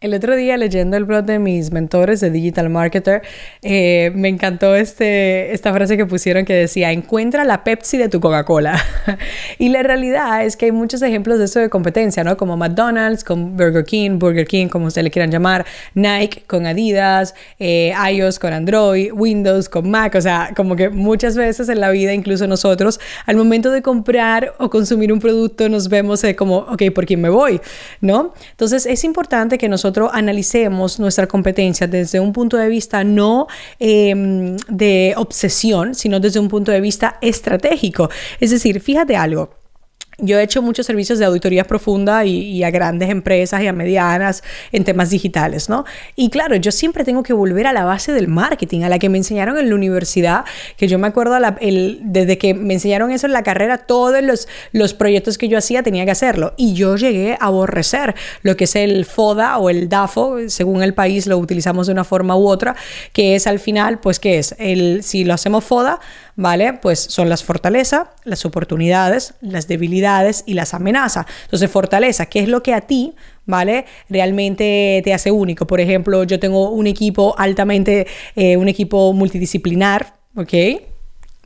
El otro día leyendo el blog de mis mentores de Digital Marketer, eh, me encantó este, esta frase que pusieron que decía, encuentra la Pepsi de tu Coca-Cola. y la realidad es que hay muchos ejemplos de eso de competencia, ¿no? Como McDonald's con Burger King, Burger King, como ustedes le quieran llamar, Nike con Adidas, eh, iOS con Android, Windows con Mac, o sea, como que muchas veces en la vida, incluso nosotros, al momento de comprar o consumir un producto, nos vemos eh, como, ok, ¿por quién me voy? ¿No? Entonces es importante que nosotros nosotros analicemos nuestra competencia desde un punto de vista no em, de obsesión, sino desde un punto de vista estratégico. Es decir, fíjate algo. Yo he hecho muchos servicios de auditoría profunda y, a grandes empresas y a medianas en temas digitales, ¿no? Y claro, yo siempre tengo que volver a la base del marketing, a la que me enseñaron en la universidad, que yo me acuerdo desde que me enseñaron eso en la carrera, todos los, los proyectos que yo hacía tenía que hacerlo. Y yo llegué a aborrecer lo que es el FODA o el DAFO, según el país lo utilizamos de una forma u otra, que es al final, pues, ¿qué es? El, si lo hacemos FODA, ¿vale? Pues son las fortalezas, las oportunidades, las debilidades y las amenazas. Entonces, fortaleza, ¿qué es lo que a ti ¿vale? Realmente te hace único. Por ejemplo, yo tengo un equipo altamente, eh, un equipo multidisciplinar, ¿ok?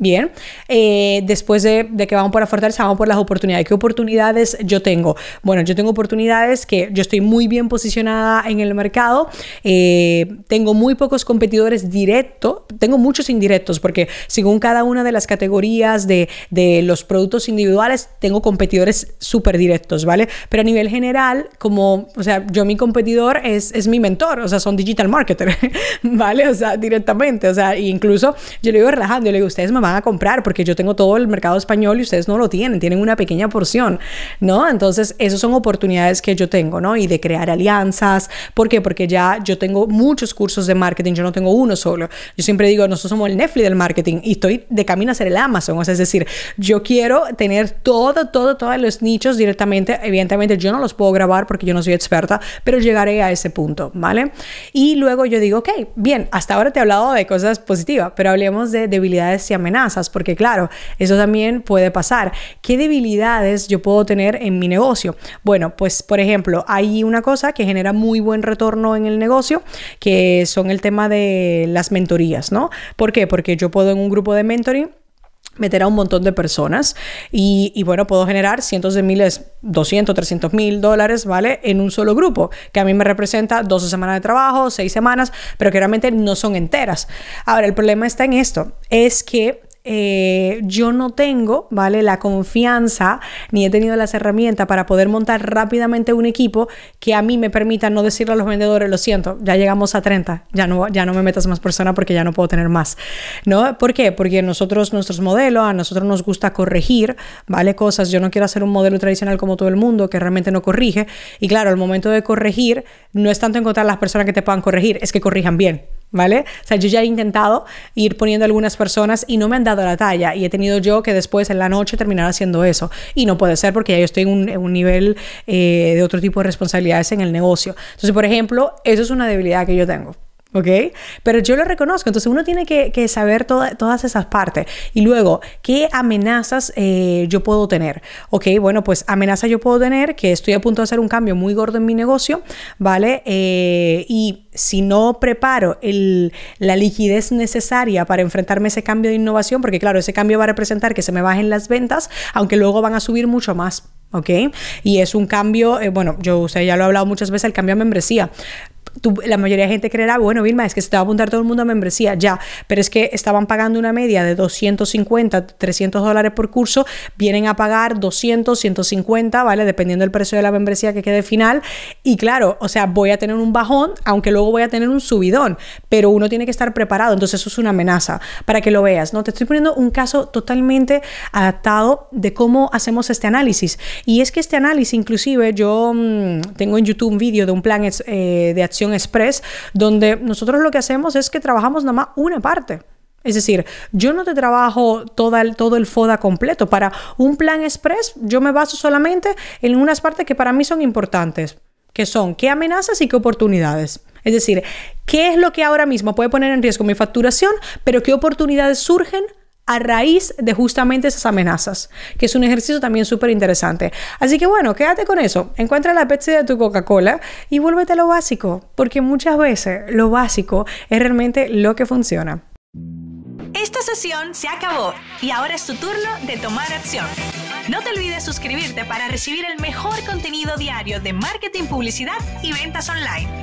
Bien, eh, después de, que vamos por la fortaleza, vamos por las oportunidades. ¿Qué oportunidades yo tengo? Bueno, yo tengo oportunidades que yo estoy muy bien posicionada en el mercado, eh, tengo muy pocos competidores directos, tengo muchos indirectos, porque según cada una de las categorías de, los productos individuales, tengo competidores súper directos, ¿vale? Pero a nivel general, como, o sea, yo mi competidor es, es mi mentor, o sea, son digital marketer, ¿vale? O sea, directamente, o sea, incluso yo le digo relajando, yo le digo, ustedes me van a comprar porque yo tengo todo el mercado español y ustedes no lo tienen, tienen una pequeña porción, ¿no? Entonces, esas son oportunidades que yo tengo, ¿no? Y de crear alianzas. ¿Por qué? Porque ya yo tengo muchos cursos de marketing, yo no tengo uno solo. Yo siempre digo, nosotros somos el Netflix del marketing y estoy de camino a ser el Amazon. O sea, es decir, yo quiero tener todo, todo, todos los nichos directamente. Evidentemente, yo no los puedo grabar porque yo no soy experta, pero llegaré a ese punto, ¿vale? Y luego yo digo, ok, bien, hasta ahora te he hablado de cosas positivas, pero hablemos de debilidades y amenazas porque claro, eso también puede pasar. ¿Qué debilidades yo puedo tener en mi negocio? Bueno, pues por ejemplo, hay una cosa que genera muy buen retorno en el negocio, que son el tema de las mentorías, ¿no? ¿Por qué? Porque yo puedo en un grupo de mentoring meter a un montón de personas y, y, bueno, puedo generar cientos de miles, 200, 300 mil dólares, ¿vale? En un solo grupo, que a mí me representa 12 semanas de trabajo, 6 semanas, pero que realmente no son enteras. Ahora, el problema está en esto, es que eh, yo no tengo, ¿vale? La confianza ni he tenido las herramientas para poder montar rápidamente un equipo que a mí me permita no decirle a los vendedores, lo siento, ya llegamos a 30, ya no, ya no me metas más personas porque ya no puedo tener más, ¿no? ¿Por qué? Porque nosotros, nuestros modelos, a nosotros nos gusta corregir, ¿vale? Cosas, yo no quiero hacer un modelo tradicional como todo el mundo que realmente no corrige y claro, al momento de corregir no es tanto encontrar las personas que te puedan corregir, es que corrijan bien. ¿Vale? O sea, yo ya he intentado ir poniendo algunas personas y no me han dado la talla y he tenido yo que después en la noche terminar haciendo eso. Y no puede ser porque ya yo estoy en un, nivel eh, de otro tipo de responsabilidades en el negocio. Entonces, por ejemplo, eso es una debilidad que yo tengo. ¿Ok? Pero yo lo reconozco, entonces uno tiene que, saber todas esas partes. Y luego, ¿qué amenazas eh, yo puedo tener? ¿Ok? Bueno, pues amenaza yo puedo tener que estoy a punto de hacer un cambio muy gordo en mi negocio, ¿vale? Eh, y si no preparo la liquidez necesaria para enfrentarme a ese cambio de innovación, porque claro, ese cambio va a representar que se me bajen las ventas, aunque luego van a subir mucho más. ¿ok? Y es un cambio, eh, bueno, yo usted ya lo he hablado muchas veces, el cambio a membresía la mayoría de gente creerá, bueno, Vilma, es que se te va a apuntar todo el mundo a membresía, ya, pero es que estaban pagando una media de 250, 300 dólares por curso, vienen a pagar 200, 150, ¿vale? Dependiendo del precio de la membresía que quede final. Y claro, o sea, voy a tener un bajón, aunque luego voy a tener un subidón, pero uno tiene que estar preparado, entonces eso es una amenaza para que lo veas, ¿no? Te estoy poniendo un caso totalmente adaptado de cómo hacemos este análisis. Y es que este análisis, inclusive, yo mm, tengo en YouTube un vídeo de un plan eh, de acción Express, donde nosotros lo que hacemos es que trabajamos nada más una parte. Es decir, yo no te trabajo toda todo el FODA completo. Para un plan express, yo me baso solamente en unas partes que para mí son importantes, que son qué amenazas y qué oportunidades. Es decir, qué es lo que ahora mismo puede poner en riesgo mi facturación, pero qué oportunidades surgen a raíz de justamente esas amenazas, que es un ejercicio también súper interesante. Así que bueno, quédate con eso, encuentra la Pepsi de tu Coca-Cola y vuélvete a lo básico, porque muchas veces lo básico es realmente lo que funciona. Esta sesión se acabó y ahora es tu turno de tomar acción. No te olvides suscribirte para recibir el mejor contenido diario de marketing, publicidad y ventas online.